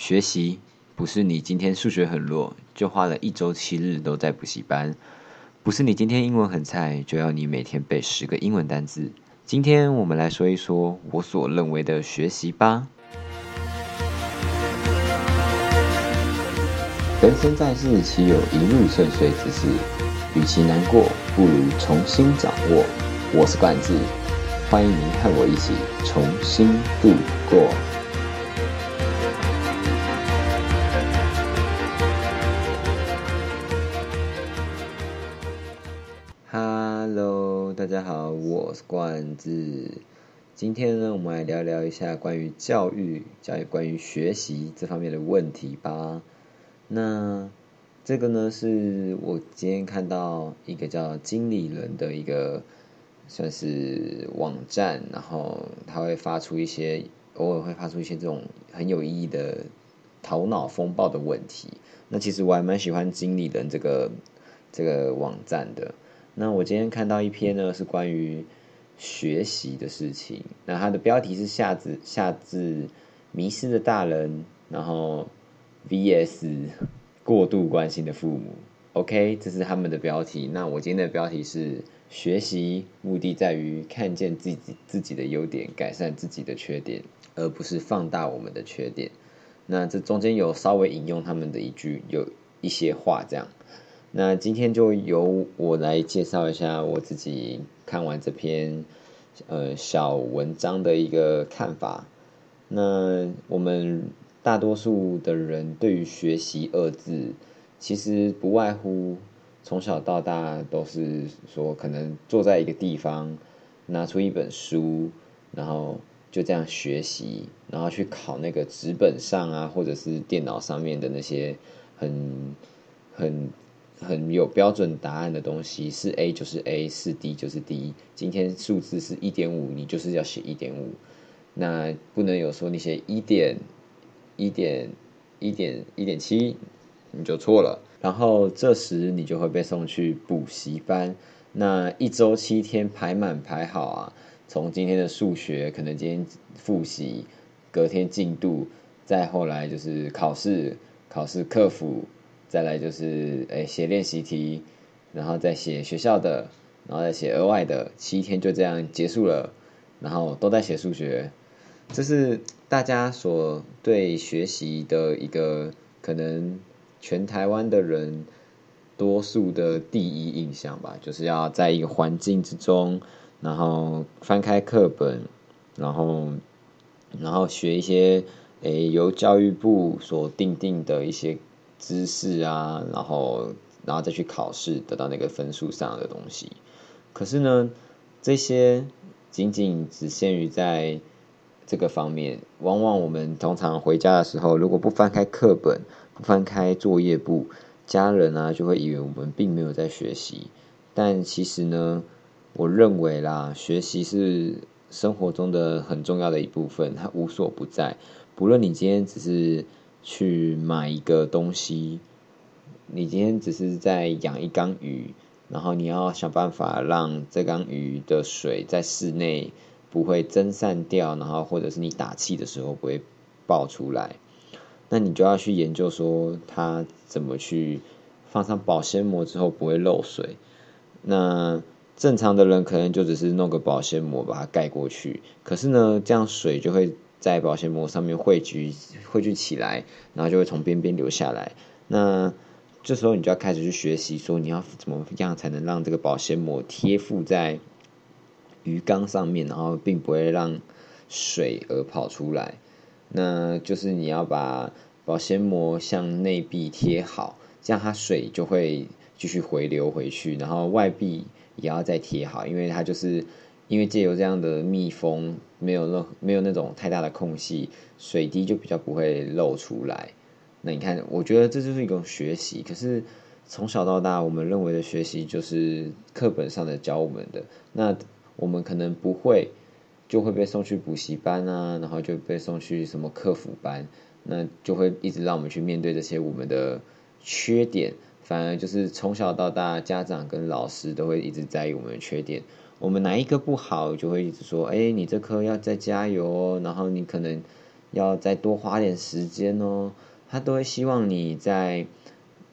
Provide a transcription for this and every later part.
学习不是你今天数学很弱，就花了一周七日都在补习班；不是你今天英文很菜，就要你每天背十个英文单字。今天我们来说一说我所认为的学习吧。人生在世，岂有一路顺遂之事？与其难过，不如重新掌握。我是冠志，欢迎您和我一起重新度过。我是冠志。今天呢，我们来聊聊一下关于教育、教育关于学习这方面的问题吧。那这个呢，是我今天看到一个叫经理人的一个算是网站，然后他会发出一些偶尔会发出一些这种很有意义的头脑风暴的问题。那其实我还蛮喜欢经理人这个这个网站的。那我今天看到一篇呢，是关于学习的事情。那它的标题是下至下至迷失的大人，然后。V.S. 过度关心的父母，OK，这是他们的标题。那我今天的标题是：学习目的在于看见自己自己的优点，改善自己的缺点，而不是放大我们的缺点。那这中间有稍微引用他们的一句，有一些话这样。那今天就由我来介绍一下我自己看完这篇呃小文章的一个看法。那我们。大多数的人对于“学习”二字，其实不外乎从小到大都是说，可能坐在一个地方，拿出一本书，然后就这样学习，然后去考那个纸本上啊，或者是电脑上面的那些很很很有标准答案的东西，是 A 就是 A，是 D 就是 D。今天数字是一点五，你就是要写一点五，那不能有说你写一点。一点一点一点七，你就错了。然后这时你就会被送去补习班。那一周七天排满排好啊，从今天的数学可能今天复习，隔天进度，再后来就是考试，考试克服，再来就是诶写练习题，然后再写学校的，然后再写额外的，七天就这样结束了。然后都在写数学。这是大家所对学习的一个可能，全台湾的人多数的第一印象吧，就是要在一个环境之中，然后翻开课本，然后然后学一些诶由教育部所定定的一些知识啊，然后然后再去考试得到那个分数上的东西。可是呢，这些仅仅只限于在。这个方面，往往我们通常回家的时候，如果不翻开课本，不翻开作业簿，家人啊就会以为我们并没有在学习。但其实呢，我认为啦，学习是生活中的很重要的一部分，它无所不在。不论你今天只是去买一个东西，你今天只是在养一缸鱼，然后你要想办法让这缸鱼的水在室内。不会蒸散掉，然后或者是你打气的时候不会爆出来，那你就要去研究说它怎么去放上保鲜膜之后不会漏水。那正常的人可能就只是弄个保鲜膜把它盖过去，可是呢，这样水就会在保鲜膜上面汇聚汇聚起来，然后就会从边边流下来。那这时候你就要开始去学习说你要怎么样才能让这个保鲜膜贴附在。鱼缸上面，然后并不会让水而跑出来。那就是你要把保鲜膜向内壁贴好，这样它水就会继续回流回去。然后外壁也要再贴好，因为它就是因为借由这样的密封，没有那没有那种太大的空隙，水滴就比较不会漏出来。那你看，我觉得这就是一种学习。可是从小到大，我们认为的学习就是课本上的教我们的那。我们可能不会，就会被送去补习班啊，然后就被送去什么客服班，那就会一直让我们去面对这些我们的缺点。反而就是从小到大，家长跟老师都会一直在意我们的缺点。我们哪一个不好，就会一直说：“哎，你这科要再加油哦。”然后你可能要再多花点时间哦。他都会希望你在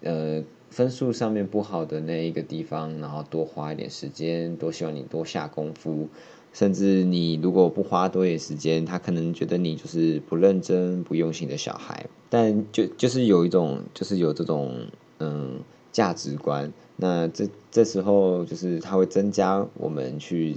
呃分数上面不好的那一个地方，然后多花一点时间，多希望你多下功夫。甚至你如果不花多一点时间，他可能觉得你就是不认真、不用心的小孩。但就就是有一种，就是有这种嗯价值观。那这这时候就是它会增加我们去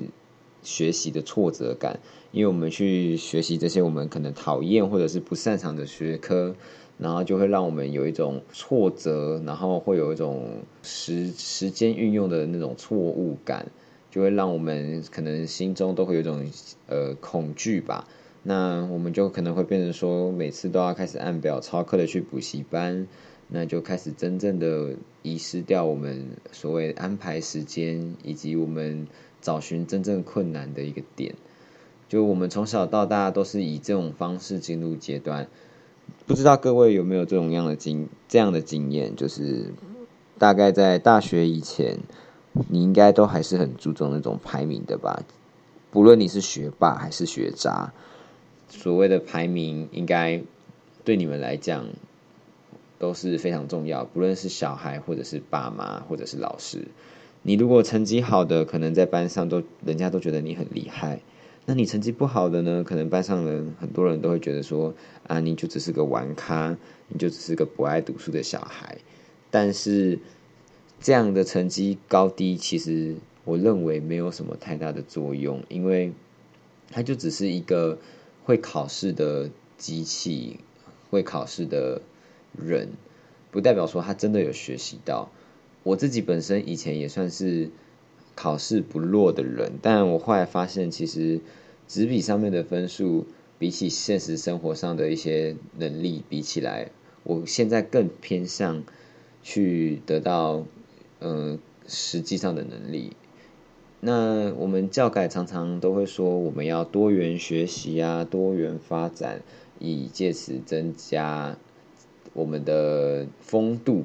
学习的挫折感，因为我们去学习这些我们可能讨厌或者是不擅长的学科，然后就会让我们有一种挫折，然后会有一种时时间运用的那种错误感。就会让我们可能心中都会有一种呃恐惧吧，那我们就可能会变成说，每次都要开始按表抄课的去补习班，那就开始真正的遗失掉我们所谓安排时间以及我们找寻真正困难的一个点。就我们从小到大都是以这种方式进入阶段，不知道各位有没有这种样的经这样的经验，就是大概在大学以前。你应该都还是很注重那种排名的吧？不论你是学霸还是学渣，所谓的排名应该对你们来讲都是非常重要。不论是小孩，或者是爸妈，或者是老师，你如果成绩好的，可能在班上都人家都觉得你很厉害；那你成绩不好的呢，可能班上人很多人都会觉得说啊，你就只是个玩咖，你就只是个不爱读书的小孩。但是。这样的成绩高低，其实我认为没有什么太大的作用，因为它就只是一个会考试的机器，会考试的人，不代表说他真的有学习到。我自己本身以前也算是考试不弱的人，但我后来发现，其实纸笔上面的分数，比起现实生活上的一些能力比起来，我现在更偏向去得到。嗯，实际上的能力。那我们教改常常都会说，我们要多元学习啊，多元发展，以借此增加我们的风度，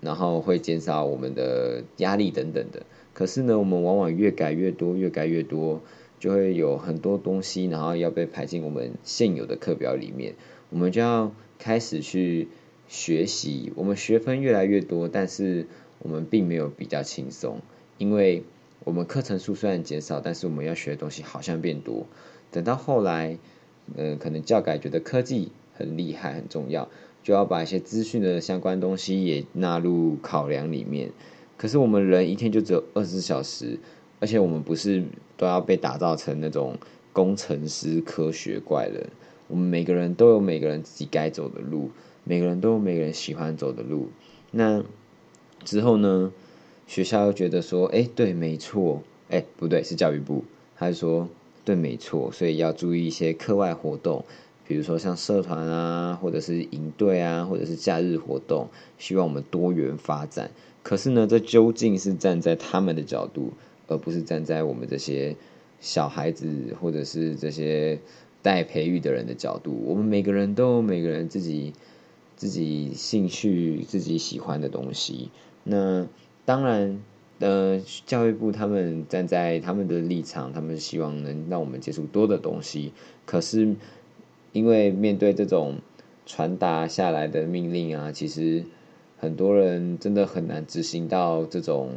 然后会减少我们的压力等等的。可是呢，我们往往越改越多，越改越多，就会有很多东西，然后要被排进我们现有的课表里面。我们就要开始去学习，我们学分越来越多，但是。我们并没有比较轻松，因为我们课程数虽然减少，但是我们要学的东西好像变多。等到后来，嗯，可能教改觉得科技很厉害、很重要，就要把一些资讯的相关东西也纳入考量里面。可是我们人一天就只有二十四小时，而且我们不是都要被打造成那种工程师、科学怪人。我们每个人都有每个人自己该走的路，每个人都有每个人喜欢走的路。那之后呢，学校又觉得说，哎，对，没错，哎，不对，是教育部，他说，对，没错，所以要注意一些课外活动，比如说像社团啊，或者是营队啊，或者是假日活动，希望我们多元发展。可是呢，这究竟是站在他们的角度，而不是站在我们这些小孩子或者是这些待培育的人的角度。我们每个人都有每个人自己自己兴趣、自己喜欢的东西。那当然，呃，教育部他们站在他们的立场，他们希望能让我们接触多的东西。可是，因为面对这种传达下来的命令啊，其实很多人真的很难执行到这种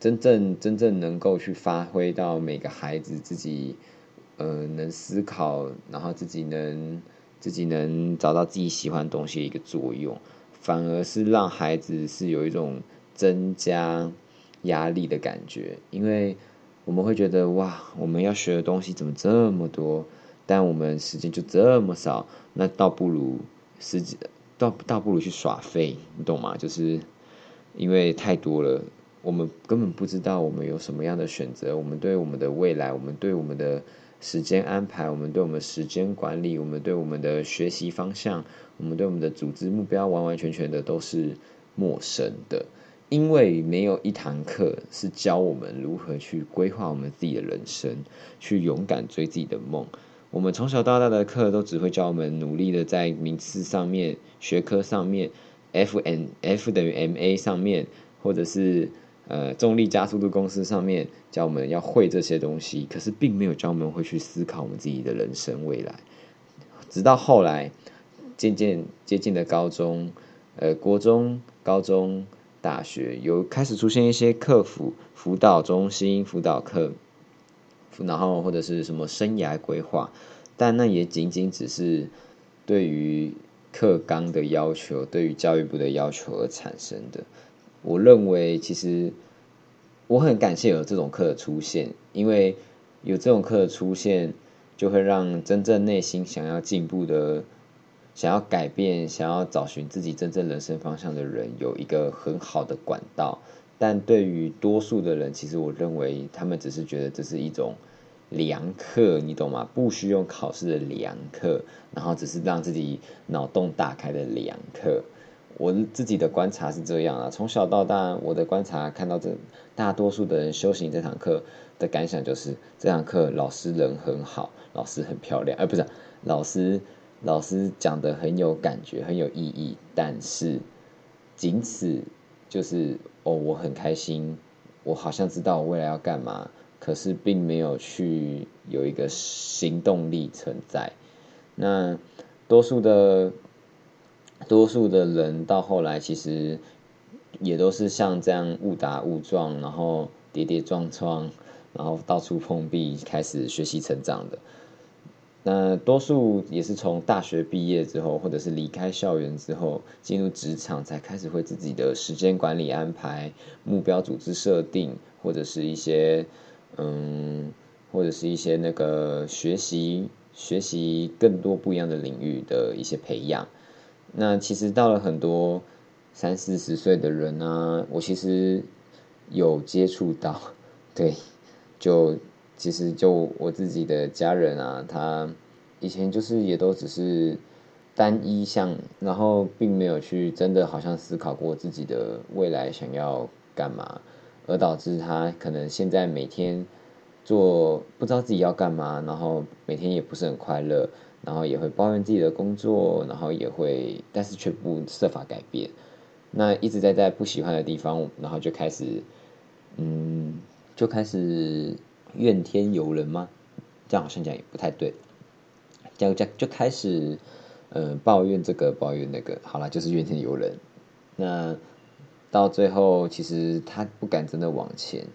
真正真正能够去发挥到每个孩子自己呃能思考，然后自己能自己能找到自己喜欢东西的一个作用。反而是让孩子是有一种增加压力的感觉，因为我们会觉得哇，我们要学的东西怎么这么多，但我们时间就这么少，那倒不如时间倒倒不如去耍废，你懂吗？就是因为太多了，我们根本不知道我们有什么样的选择，我们对我们的未来，我们对我们的。时间安排，我们对我们时间管理，我们对我们的学习方向，我们对我们的组织目标，完完全全的都是陌生的。因为没有一堂课是教我们如何去规划我们自己的人生，去勇敢追自己的梦。我们从小到大的课都只会教我们努力的在名次上面、学科上面，F N F 等于 M A 上面，或者是。呃，重力加速度公式上面教我们要会这些东西，可是并没有教我们会去思考我们自己的人生未来。直到后来渐渐接近的高中，呃，国中、高中、大学有开始出现一些客服辅导中心、辅导课，然后或者是什么生涯规划，但那也仅仅只是对于课纲的要求，对于教育部的要求而产生的。我认为其实我很感谢有这种课的出现，因为有这种课的出现，就会让真正内心想要进步的、想要改变、想要找寻自己真正人生方向的人有一个很好的管道。但对于多数的人，其实我认为他们只是觉得这是一种良课，你懂吗？不需用考试的良课，然后只是让自己脑洞大开的良课。我自己的观察是这样啊，从小到大，我的观察看到这大多数的人修行这堂课的感想就是，这堂课老师人很好，老师很漂亮，而不是老师老师讲的很有感觉，很有意义，但是仅此就是哦，我很开心，我好像知道我未来要干嘛，可是并没有去有一个行动力存在。那多数的。多数的人到后来其实也都是像这样误打误撞，然后跌跌撞撞，然后到处碰壁，开始学习成长的。那多数也是从大学毕业之后，或者是离开校园之后，进入职场才开始会自己的时间管理安排、目标组织设定，或者是一些嗯，或者是一些那个学习学习更多不一样的领域的一些培养。那其实到了很多三四十岁的人啊，我其实有接触到，对，就其实就我自己的家人啊，他以前就是也都只是单一项，然后并没有去真的好像思考过自己的未来想要干嘛，而导致他可能现在每天做不知道自己要干嘛，然后每天也不是很快乐。然后也会抱怨自己的工作，然后也会，但是却不设法改变。那一直在在不喜欢的地方，然后就开始，嗯，就开始怨天尤人吗？这样好像讲也不太对。这样这样就开始，嗯，抱怨这个，抱怨那个。好了，就是怨天尤人。那到最后，其实他不敢真的往前，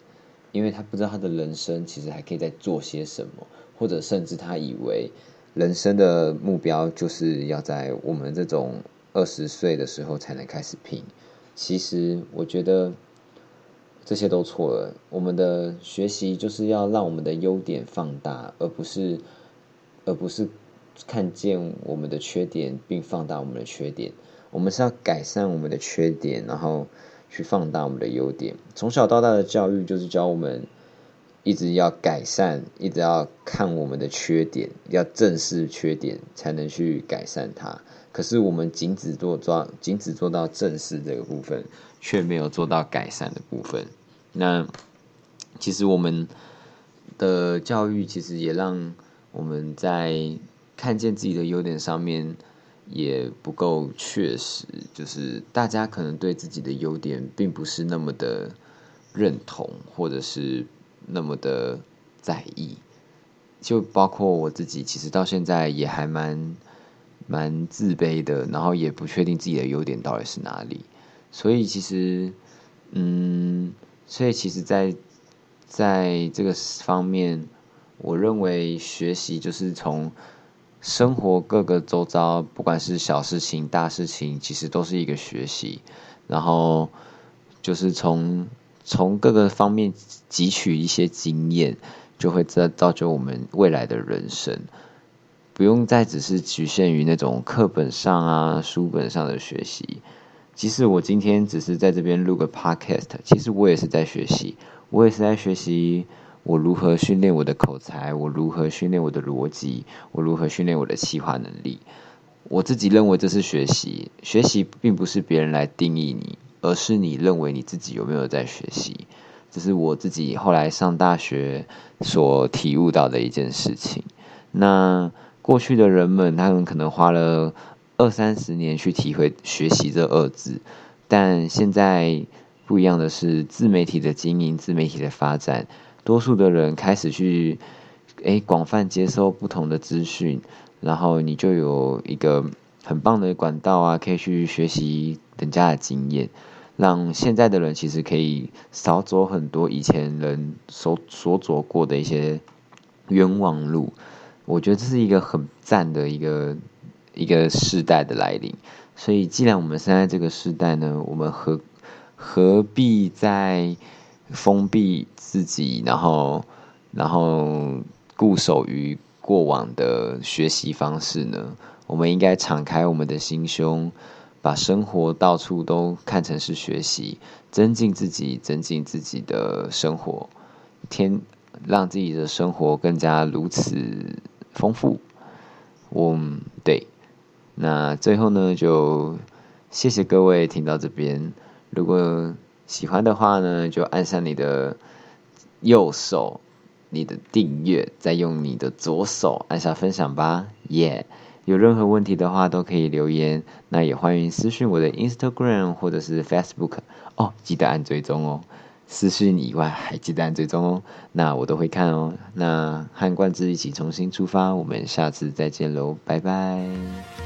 因为他不知道他的人生其实还可以再做些什么，或者甚至他以为。人生的目标就是要在我们这种二十岁的时候才能开始拼。其实我觉得这些都错了。我们的学习就是要让我们的优点放大，而不是而不是看见我们的缺点并放大我们的缺点。我们是要改善我们的缺点，然后去放大我们的优点。从小到大的教育就是教我们。一直要改善，一直要看我们的缺点，要正视缺点，才能去改善它。可是我们仅只做抓，仅只做到正视这个部分，却没有做到改善的部分。那其实我们的教育，其实也让我们在看见自己的优点上面也不够确实。就是大家可能对自己的优点，并不是那么的认同，或者是。那么的在意，就包括我自己，其实到现在也还蛮蛮自卑的，然后也不确定自己的优点到底是哪里。所以其实，嗯，所以其实，在在这个方面，我认为学习就是从生活各个周遭，不管是小事情、大事情，其实都是一个学习。然后就是从。从各个方面汲取一些经验，就会造造就我们未来的人生。不用再只是局限于那种课本上啊、书本上的学习。即使我今天只是在这边录个 podcast，其实我也是在学习。我也是在学习我如何训练我的口才，我如何训练我的逻辑，我如何训练我的企划能力。我自己认为这是学习。学习并不是别人来定义你。而是你认为你自己有没有在学习？这是我自己后来上大学所体悟到的一件事情。那过去的人们，他们可能花了二三十年去体会“学习”这二字，但现在不一样的是，自媒体的经营、自媒体的发展，多数的人开始去诶广泛接收不同的资讯，然后你就有一个很棒的管道啊，可以去学习人家的经验，让现在的人其实可以少走很多以前人所所走过的一些冤枉路。我觉得这是一个很赞的一个一个时代的来临。所以，既然我们现在这个时代呢，我们何何必在封闭自己，然后然后固守于？过往的学习方式呢？我们应该敞开我们的心胸，把生活到处都看成是学习，增进自己，增进自己的生活，天让自己的生活更加如此丰富。我对，那最后呢，就谢谢各位听到这边。如果喜欢的话呢，就按上你的右手。你的订阅，再用你的左手按下分享吧，耶！有任何问题的话都可以留言，那也欢迎私信我的 Instagram 或者是 Facebook 哦，记得按追踪哦。私信以外还记得按追踪哦，那我都会看哦。那和冠之一起重新出发，我们下次再见喽，拜拜。